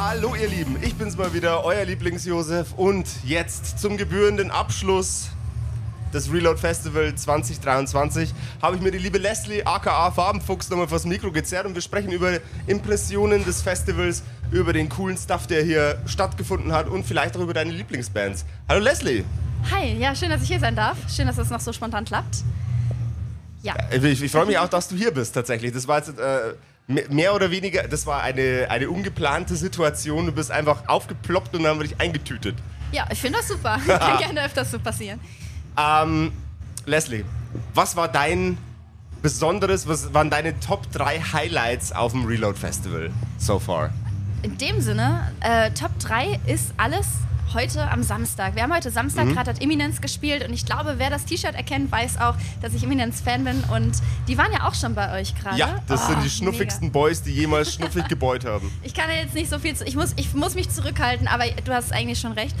Hallo ihr Lieben, ich bin's mal wieder, euer Lieblings-Josef und jetzt zum gebührenden Abschluss des Reload Festival 2023 habe ich mir die liebe Leslie aka Farbenfuchs nochmal vors Mikro gezerrt und wir sprechen über Impressionen des Festivals, über den coolen Stuff, der hier stattgefunden hat und vielleicht auch über deine Lieblingsbands. Hallo Leslie! Hi, ja, schön, dass ich hier sein darf. Schön, dass das noch so spontan klappt. Ja. Ich, ich freue mich auch, dass du hier bist tatsächlich. Das war jetzt äh, mehr oder weniger, das war eine, eine ungeplante Situation. Du bist einfach aufgeploppt und dann haben wir dich eingetütet. Ja, ich finde das super. Kann gerne öfters so passieren. Ähm, Leslie, was war dein besonderes, was waren deine Top 3 Highlights auf dem Reload Festival so far? In dem Sinne, äh, Top 3 ist alles heute am Samstag. Wir haben heute Samstag, Mhm. gerade hat Eminence gespielt und ich glaube, wer das T-Shirt erkennt, weiß auch, dass ich Eminence-Fan bin und die waren ja auch schon bei euch gerade. Ja, das Oh, sind die schnuffigsten Boys, die jemals schnuffig gebeut haben. Mega. Ich kann ja jetzt nicht so viel zu. Ich muss, ich muss mich zurückhalten, aber du hast eigentlich schon recht.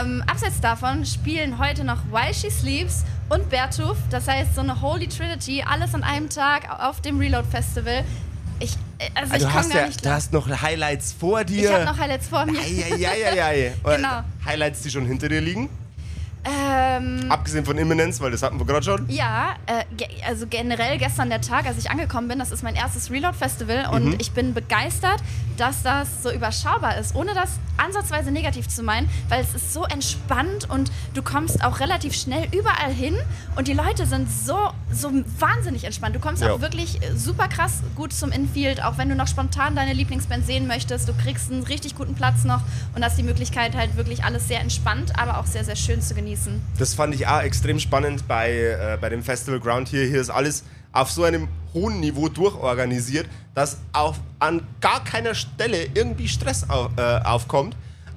Ähm, abseits davon spielen heute noch While She Sleeps und Bertuf. Das heißt, so eine Holy Trinity, alles an einem Tag auf dem Reload Festival. Äh, also ich hast ja, du hast noch Highlights vor dir. Ich habe noch Highlights vor mir. Eieieiei. Genau. Highlights, die schon hinter dir liegen. Ähm, Abgesehen von Imminence, weil das hatten wir gerade schon. Ja, äh, ge also generell gestern der Tag, als ich angekommen bin, das ist mein erstes Reload-Festival und Mhm. ich bin begeistert, dass das so überschaubar ist, ohne das ansatzweise negativ zu meinen, weil es ist so entspannt und du kommst auch relativ schnell überall hin und die Leute sind so, so wahnsinnig entspannt. Du kommst Ja. auch wirklich äh, super krass gut zum Infield, auch wenn du noch spontan deine Lieblingsband sehen möchtest. Du kriegst einen richtig guten Platz noch und hast die Möglichkeit halt wirklich alles sehr entspannt, aber auch sehr, sehr schön zu genießen. Das fand ich auch extrem spannend bei, äh, bei dem Festival Ground hier. Hier ist alles auf so einem hohen Niveau durchorganisiert, dass auf, an gar keiner Stelle irgendwie Stress auf, äh, aufkommt.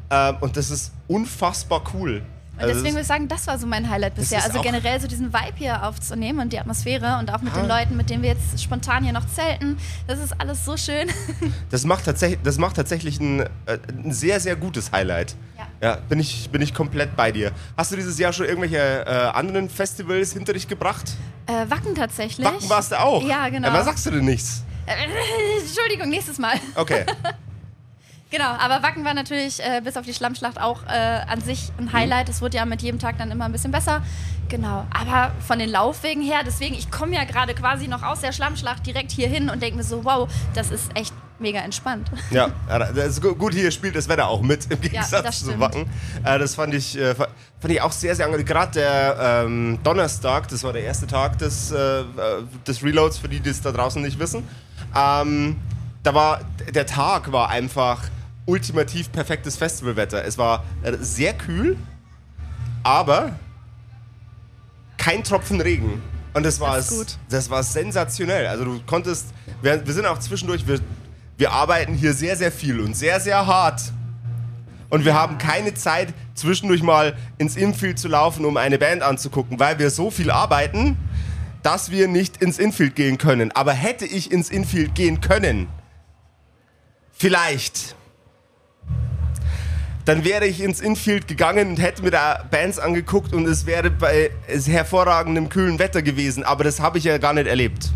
Ähm, und das ist unfassbar cool. Und Also deswegen würde ich sagen, das war so mein Highlight bisher. Also generell so diesen Vibe hier aufzunehmen und die Atmosphäre und auch mit den Ah. Leuten, mit denen wir jetzt spontan hier noch zelten. Das ist alles so schön. Das macht tatsächlich, das macht tatsächlich ein, äh, ein sehr, sehr gutes Highlight. Ja. Ja, bin ich, bin ich komplett bei dir. Hast du dieses Jahr schon irgendwelche äh, anderen Festivals hinter dich gebracht? Äh, Wacken tatsächlich. Wacken warst du auch? Ja, genau. Ja, was sagst du denn nichts? Äh, Entschuldigung, nächstes Mal. Okay. Genau, aber Wacken war natürlich äh, bis auf die Schlammschlacht auch äh, an sich ein Highlight. Es wurde ja mit jedem Tag dann immer ein bisschen besser. Genau, aber von den Laufwegen her, deswegen, ich komme ja gerade quasi noch aus der Schlammschlacht direkt hier hin und denke mir so, wow, das ist echt mega entspannt. Ja, ja, das ist gu- gut, hier spielt das Wetter auch mit, im Gegensatz das zu. Wacken. Äh, das fand ich, äh, fa- fand ich auch sehr, sehr angenehm. Gerade der ähm, Donnerstag, das war der erste Tag des, äh, äh, des Reloads, für die, die es da draußen nicht wissen. Ähm, da war, der Tag war einfach ultimativ perfektes Festivalwetter. Es war äh, sehr kühl, aber kein Tropfen Regen. Und das war, Das gut. das war sensationell. Also du konntest, wir, wir sind auch zwischendurch, wir, wir arbeiten hier sehr, sehr viel und sehr, sehr hart. Und wir haben keine Zeit, zwischendurch mal ins Infield zu laufen, um eine Band anzugucken, weil wir so viel arbeiten, dass wir nicht ins Infield gehen können. Aber hätte ich ins Infield gehen können, vielleicht, dann wäre ich ins Infield gegangen und hätte mir da Bands angeguckt und es wäre bei hervorragendem kühlen Wetter gewesen. Aber das habe ich ja gar nicht erlebt,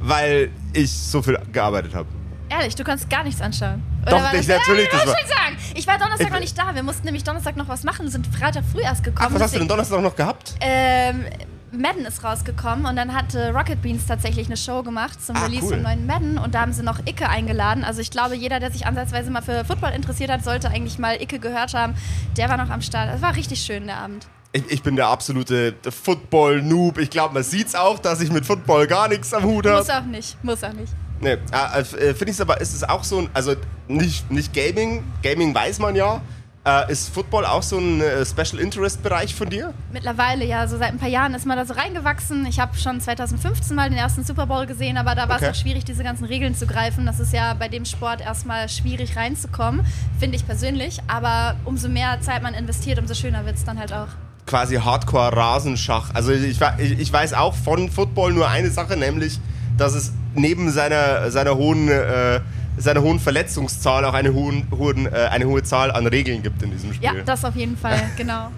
weil ich so viel gearbeitet habe. Ehrlich, du kannst gar nichts anschauen. Doch, war nicht, das, natürlich, Ja, das ich war- sagen. Ich war Donnerstag Ich- noch nicht da. Wir mussten nämlich Donnerstag noch was machen, sind Freitag früh erst gekommen. Ach, was hast du denn Donnerstag noch gehabt? Ähm, Madden ist rausgekommen und dann hatte Rocket Beans tatsächlich eine Show gemacht zum Ah, Release cool. vom neuen Madden und da haben sie noch Icke eingeladen. Also ich glaube, jeder, der sich ansatzweise mal für Football interessiert hat, sollte eigentlich mal Icke gehört haben. Der war noch am Start. Es war richtig schön, der Abend. Ich, ich bin der absolute Football-Noob. Ich glaube, man sieht's auch, dass ich mit Football gar nichts am Hut Muss habe. auch nicht, muss auch nicht. Nee, äh, äh, finde ich aber, ist es auch so ein, also nicht, nicht Gaming, Gaming weiß man ja. Äh, ist Football auch so ein äh, Special Interest Bereich von dir? Mittlerweile, ja, so seit ein paar Jahren ist man da so reingewachsen. Ich habe schon 2015 mal den ersten Super Bowl gesehen, aber da war Okay. es auch schwierig, diese ganzen Regeln zu greifen. Das ist ja bei dem Sport erstmal schwierig reinzukommen, finde ich persönlich. Aber umso mehr Zeit man investiert, umso schöner wird es dann halt auch. quasi Hardcore-Rasenschach. Also ich, ich, ich weiß auch von Football nur eine Sache, nämlich, dass es neben seiner, seiner hohen äh, seiner hohen Verletzungszahl auch eine, hohen, hohen, äh, eine hohe Zahl an Regeln gibt in diesem Spiel. Ja, das auf jeden Fall, genau.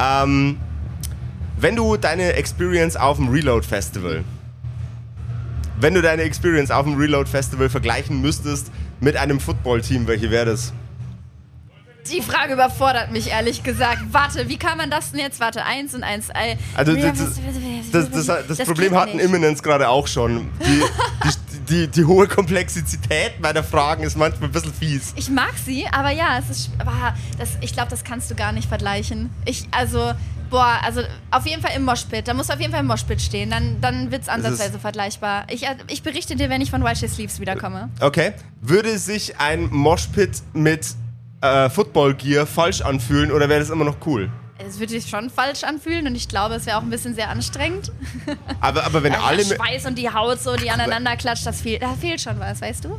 Ähm, wenn du deine Experience auf dem Reload Festival, wenn du deine Experience auf dem Reload Festival vergleichen müsstest mit einem Footballteam, welche wäre das? Die Frage überfordert mich ehrlich gesagt. Warte, wie kann man das denn jetzt? Warte, eins und eins. Also das, das, das, das, Problem hatten nicht. Imminence gerade auch schon. Die, die, die, die hohe Komplexität meiner Fragen ist manchmal ein bisschen fies. Ich mag sie, aber ja, es ist. Aber das, ich glaube, das kannst du gar nicht vergleichen. Ich, also, boah, also auf jeden Fall im Moshpit. Da muss auf jeden Fall im Moshpit stehen. Dann, dann wird es ansatzweise vergleichbar. Ich, äh, ich berichte dir, wenn ich von Wild Shea Sleeves wiederkomme. Okay. Würde sich ein Moshpit mit äh, Football Gear falsch anfühlen oder wäre das immer noch cool? Es würde sich schon falsch anfühlen und ich glaube, es wäre auch ein bisschen sehr anstrengend. Aber, aber wenn Also alle. der Schweiß und die Haut so, die aneinander klatscht, das fehlt, da fehlt schon was, weißt du?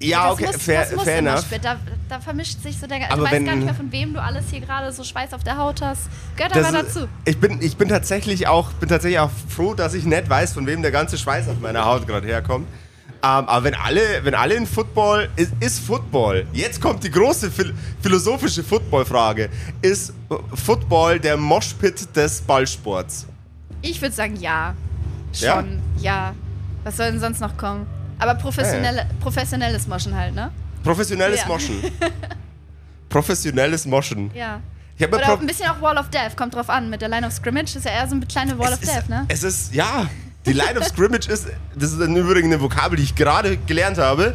Ja, das okay, muss, fair, das muss fair enough. Da, da vermischt sich so der. Aber du weißt gar nicht mehr, von wem du alles hier gerade so Schweiß auf der Haut hast. Gehört aber dazu. Ich bin, ich bin tatsächlich auch bin tatsächlich auch froh, dass ich nicht weiß, von wem der ganze Schweiß auf meiner Haut gerade herkommt. Ähm, aber wenn alle, wenn alle in Football ist, ist Football. Jetzt kommt die große phil philosophische Football-Frage: Ist Football der Moshpit des Ballsports? Ich würde sagen, ja. Ja? Schon, ja. Was soll denn sonst noch kommen? Aber professionelle, professionelles Moschen halt, ne? Professionelles Ja. Moschen. Professionelles Moschen. Ja. Oder ein bisschen auch Wall of Death, kommt drauf an. Mit der Line of Scrimmage ist ja eher so eine kleine Wall of es ist, Death, ne? Es ist, ja, die Line of Scrimmage ist, das ist im Übrigen eine Vokabel, die ich gerade gelernt habe.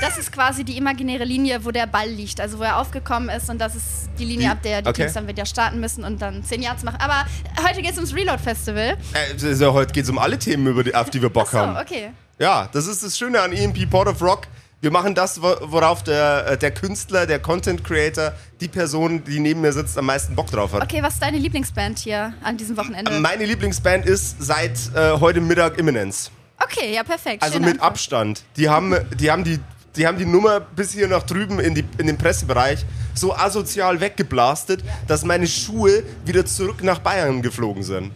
Das ist quasi die imaginäre Linie, wo der Ball liegt, also wo er aufgekommen ist und das ist die Linie, Die- ab der die okay. Teams dann wieder starten müssen und dann 10 Yards machen. Aber heute geht es ums Reload Festival. Äh, ja, heute geht es um alle Themen, über die, auf die wir Bock So, haben. okay. Ja, das ist das Schöne an EMP Port of Rock. Wir machen das, wo- worauf der, äh, der Künstler, der Content Creator, die Person, die neben mir sitzt, am meisten Bock drauf hat. Okay, was ist deine Lieblingsband hier an diesem Wochenende? Meine Lieblingsband ist seit äh, heute Mittag Imminence. Okay, ja, perfekt. Also Schöne mit Antwort. Abstand. Die haben, die, haben die, die haben die Nummer bis hier nach drüben in, die, in den Pressebereich so asozial weggeblastet, dass meine Schuhe wieder zurück nach Bayern geflogen sind.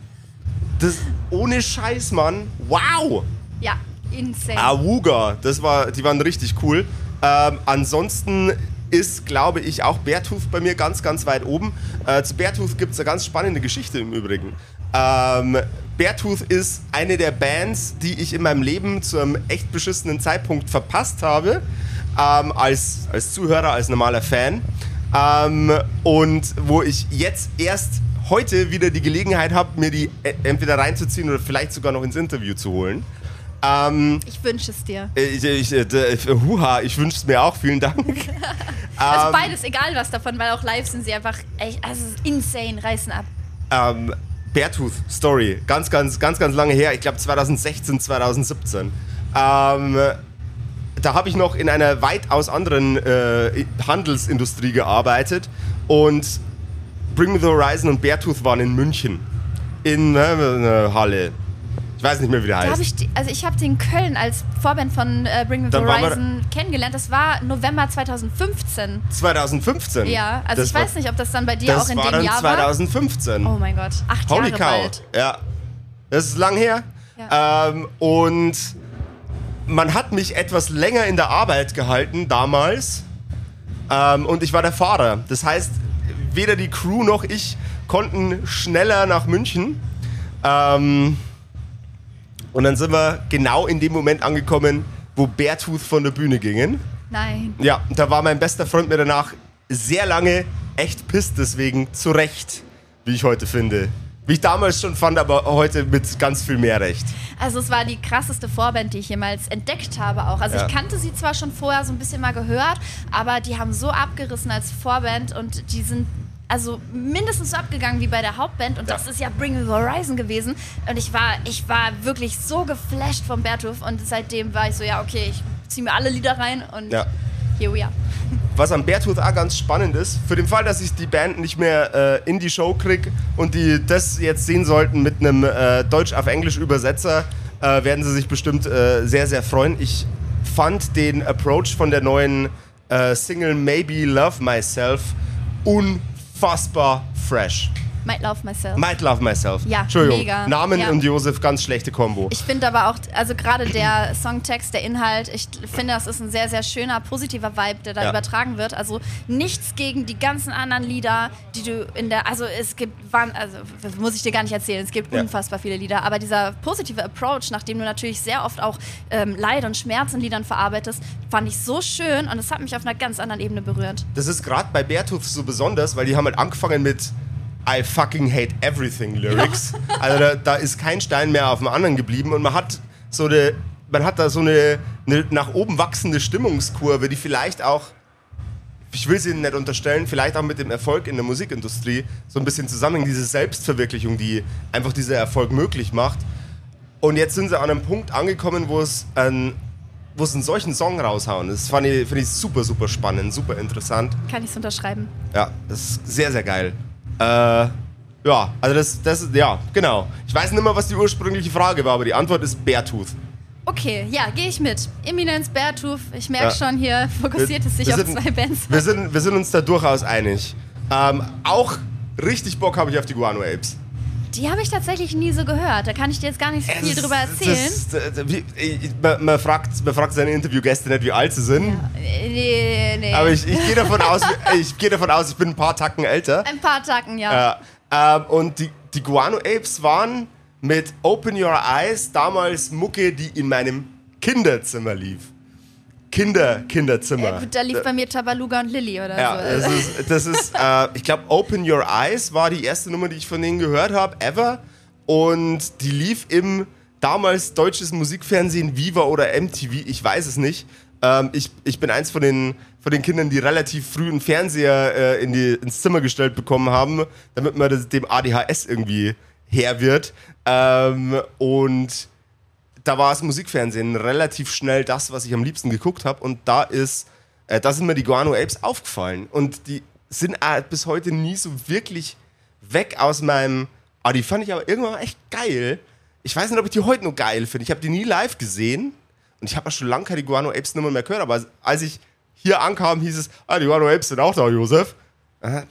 Das ohne Scheiß, Mann. Wow! Insane. Awuga, das war, die waren richtig cool. Ähm, ansonsten ist, glaube ich, auch Beartooth bei mir ganz, ganz weit oben. Äh, zu Beartooth gibt es eine ganz spannende Geschichte im Übrigen. Ähm, Beartooth ist eine der Bands, die ich in meinem Leben zu einem echt beschissenen Zeitpunkt verpasst habe. Ähm, als, als Zuhörer, als normaler Fan. Ähm, und wo ich jetzt erst heute wieder die Gelegenheit habe, mir die äh, entweder reinzuziehen oder vielleicht sogar noch ins Interview zu holen. Ähm, Ich wünsche es dir. ich, ich, äh, d- huha, ich wünsche es mir auch, vielen Dank. Also Ähm, beides, egal was davon, weil auch live sind sie einfach echt, also insane, reißen ab. ähm, Beartooth Story, ganz, ganz, ganz, ganz lange her. Ich glaube 2016, 2017. Ähm, da habe ich noch in einer weitaus anderen äh, Handelsindustrie gearbeitet und Bring Me the Horizon und Beartooth waren in München. In äh, einer Halle. Ich weiß nicht mehr, wie der Da heißt. ich, also ich habe den Köln als Vorband von äh, Bring Me the Horizon kennengelernt. Das war November 2015. 2015. Ja, also Das ich war- weiß nicht, ob das dann bei dir Das auch in war dem Jahr 2015. war. Oh mein Gott, acht Holy Jahre cow. bald. Ja. Das ist lang her. Ja. Ähm, und man hat mich etwas länger in der Arbeit gehalten damals. Ähm, und ich war der Fahrer. Das heißt, weder die Crew noch ich konnten schneller nach München. Ähm, und dann sind wir genau in dem Moment angekommen, wo Beartooth von der Bühne gingen. Nein. Ja, da war mein bester Freund mir danach sehr lange echt pisst, deswegen zu Recht, wie ich heute finde. Wie ich damals schon fand, aber heute mit ganz viel mehr Recht. Also es war die krasseste Vorband, die ich jemals entdeckt habe auch. Also Ja. ich kannte sie zwar schon vorher so ein bisschen mal gehört, aber die haben so abgerissen als Vorband und die sind also mindestens so abgegangen wie bei der Hauptband und Ja. das ist ja Bring Me the Horizon gewesen und ich war ich war wirklich so geflasht vom Bertulf und seitdem war ich so ja okay, ich ziehe mir alle Lieder rein und Ja. here we are. Was am Beartooth auch ganz spannend ist, für den Fall, dass ich die Band nicht mehr äh, in die Show krieg und die das jetzt sehen sollten mit einem äh, Deutsch auf Englisch Übersetzer, äh, werden sie sich bestimmt äh, sehr, sehr freuen. Ich fand den Approach von der neuen äh, Single Maybe Love Myself unfassbar fresh. Might Love Myself. Might Love Myself. Ja, Entschuldigung. mega. Namen Ja. und Josef, ganz schlechte Kombo. Ich finde aber auch, also gerade der Songtext, der Inhalt, ich finde, das ist ein sehr, sehr schöner, positiver Vibe, der da Ja. übertragen wird. Also nichts gegen die ganzen anderen Lieder, die du in der, also es gibt, also das muss ich dir gar nicht erzählen, es gibt Ja. unfassbar viele Lieder, aber dieser positive Approach, nachdem du natürlich sehr oft auch ähm, Leid und Schmerz in Liedern verarbeitest, fand ich so schön und es hat mich auf einer ganz anderen Ebene berührt. Das ist gerade bei Beartooth so besonders, weil die haben halt angefangen mit I fucking hate everything Lyrics. Also da, da ist kein Stein mehr auf dem anderen geblieben und man hat so eine, man hat da so eine, eine nach oben wachsende Stimmungskurve, die vielleicht auch, ich will sie Ihnen nicht unterstellen, vielleicht auch mit dem Erfolg in der Musikindustrie so ein bisschen zusammenhängt, diese Selbstverwirklichung, die einfach dieser Erfolg möglich macht. Und jetzt sind sie an einem Punkt angekommen, wo es ein wo es einen solchen Song raushauen. Das fand ich, finde ich super, super spannend, super interessant. Kann ich es unterschreiben? Ja, das ist sehr, sehr geil. Äh, ja, also das, das, ja, genau. Ich weiß nicht mehr, was die ursprüngliche Frage war, aber die Antwort ist Beartooth. Okay, ja, gehe ich mit. Eminence, Beartooth, ich merke Ja. schon, hier fokussiert es sich auf sind- zwei Bands. Wir sind, wir sind uns da durchaus einig. Ähm, auch richtig Bock habe ich auf die Guano Apes. Die habe ich tatsächlich nie so gehört. Da kann ich dir jetzt gar nicht viel Das- drüber erzählen. Das, wie, ich, man, man, fragt, man fragt seine Interviewgäste nicht, wie alt sie sind. Äh, Nee, nee. Aber ich, ich gehe davon aus, ich gehe davon aus, ich bin ein paar Tacken älter. Ein paar Tacken, ja. Ja, ähm, und die, die Guano Apes waren mit Open Your Eyes damals Mucke, die in meinem Kinderzimmer lief. Kinder, Kinderzimmer. Äh, gut, da lief bei mir Tabaluga und Lilly oder ja, so. das ist, das ist äh, ich glaube, Open Your Eyes war die erste Nummer, die ich von denen gehört habe, ever. Und die lief im damals deutsches Musikfernsehen, Viva oder MTV, ich weiß es nicht. Ähm, ich, ich bin eins von den, von den Kindern, die relativ früh einen Fernseher äh, in die, ins Zimmer gestellt bekommen haben, damit man das, dem ADHS irgendwie Herr wird. Ähm, und da war das Musikfernsehen relativ schnell das, was ich am liebsten geguckt habe. Und da ist, äh, da sind mir die Guano Apes aufgefallen. Und die sind äh, bis heute nie so wirklich weg aus meinem. Ah, die fand ich aber irgendwann echt geil. Ich weiß nicht, ob ich die heute noch geil finde. Ich habe die nie live gesehen. Und ich habe auch schon lange keine Guano Apes Nummer mehr gehört. Aber als ich hier ankam, hieß es, ah, die Guano Apes sind auch da, Josef.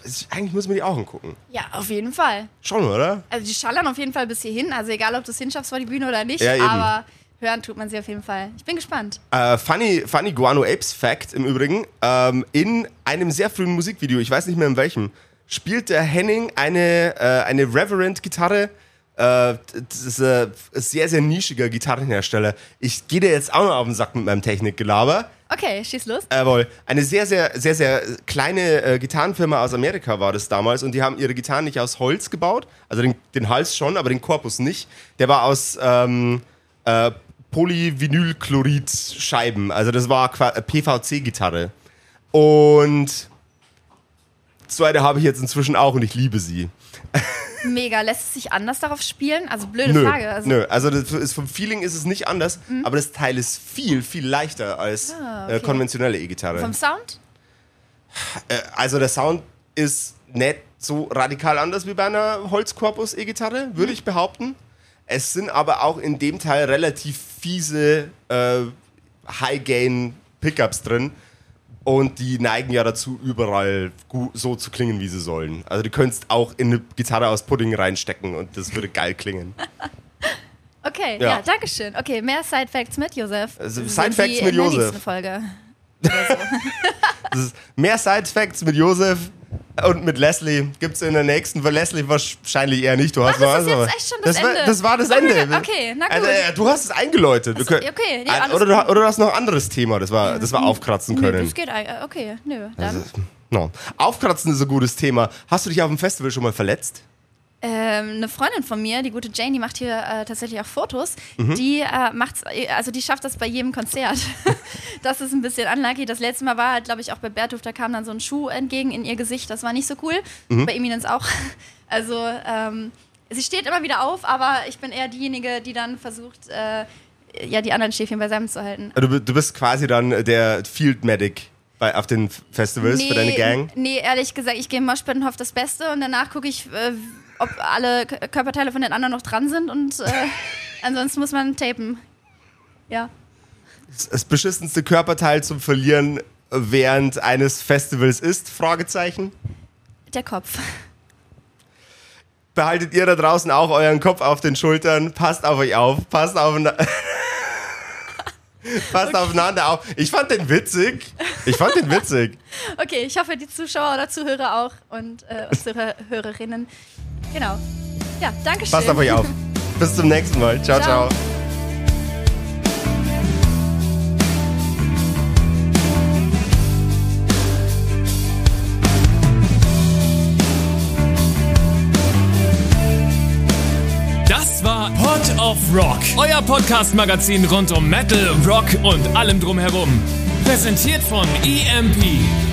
Ich- eigentlich muss man die auch angucken. ja, auf jeden Fall. Schon, oder? Also die schallern auf jeden Fall bis hierhin. Also egal, ob du es hinschaffst vor die Bühne oder nicht. Ja, eben. aber hören tut man sie auf jeden Fall. Ich bin gespannt. Äh, funny, funny Guano Apes Fact im Übrigen. Ähm, in einem sehr frühen Musikvideo, ich weiß nicht mehr in welchem, spielt der Henning eine, äh, eine Reverend-Gitarre. Äh, das ist äh, ein sehr, sehr nischiger Gitarrenhersteller. Ich gehe dir jetzt auch noch auf den Sack mit meinem Technikgelaber. Okay, schieß los. Jawohl. Eine sehr, sehr, sehr, sehr kleine äh, Gitarrenfirma aus Amerika war das damals und die haben ihre Gitarren nicht aus Holz gebaut. Also den, den Hals schon, aber den Korpus nicht. Der war aus ähm, äh, Polyvinylchlorid-Scheiben. Also das war äh, PVC-Gitarre. Und so eine habe ich jetzt inzwischen auch und ich liebe sie. Mega. Lässt es sich anders darauf spielen? Also blöde Nö, Frage. Also, nö. also das ist, vom Feeling ist es nicht anders, aber das Teil ist viel, viel leichter als Ah, äh, okay. konventionelle E-Gitarre. Vom Sound? Äh, also der Sound ist nicht so radikal anders wie bei einer Holzkorpus E-Gitarre, würde ich behaupten. Es sind aber auch in dem Teil relativ fiese äh, High-Gain-Pickups drin. Und die neigen ja dazu, überall so zu klingen, wie sie sollen. Also du könntest auch in eine Gitarre aus Pudding reinstecken und das würde geil klingen. Okay, Ja. ja, danke schön. Okay, mehr Side Facts mit Josef. Also Side Facts mit in der Josef. nächsten Folge. Ist mehr Side Facts mit Josef und mit Leslie gibt es in der nächsten. Für Leslie wahrscheinlich eher nicht. Du hast Ach, das noch ist jetzt echt schon das war, Ende. Das war das Oh Ende. Okay, na gut. Also, äh, du hast es eingeläutet. Wir so, können- okay, nee, Äh, alles oder, du, oder du hast noch ein anderes Thema, das war, das wir aufkratzen Nö, können. das geht eigentlich. Okay, nö. Dann. No. Aufkratzen ist ein gutes Thema. Hast du dich auf dem Festival schon mal verletzt? Ähm, eine Freundin von mir, die gute Jane, die macht hier äh, tatsächlich auch Fotos. Mhm. Die äh, macht's, äh, also die schafft das bei jedem Konzert. das ist ein bisschen unlucky. Das letzte Mal war halt, glaube ich, auch bei Bertuf, da kam dann so ein Schuh entgegen in ihr Gesicht. Das war nicht so cool. Mhm. Bei Eminence auch. Also ähm, sie steht immer wieder auf, aber ich bin eher diejenige, die dann versucht, äh, ja, die anderen Schäfchen beisammen zu halten. Du, bi- du bist quasi dann der Field Medic bei, auf den Festivals für deine Gang. Nee, ehrlich gesagt, ich gehe im Moshpit und hoffe das Beste und danach gucke ich, äh, ob alle Körperteile von den anderen noch dran sind und äh, ansonsten muss man tapen. Ja. Das beschissenste Körperteil zum Verlieren während eines Festivals ist? Fragezeichen. Der Kopf. behaltet ihr da draußen auch euren Kopf auf den Schultern. Passt auf euch auf. Passt auf. Passt okay. aufeinander auf. Ich fand den witzig. Ich fand den witzig. Okay, ich hoffe, die Zuschauer oder Zuhörer auch und äh, unsere Hörerinnen. Genau. Ja, danke schön. Passt auf euch auf. Bis zum nächsten Mal. ciao. ciao. ciao. of Rock, euer Podcast-Magazin rund um Metal, Rock und allem drumherum. Präsentiert von EMP.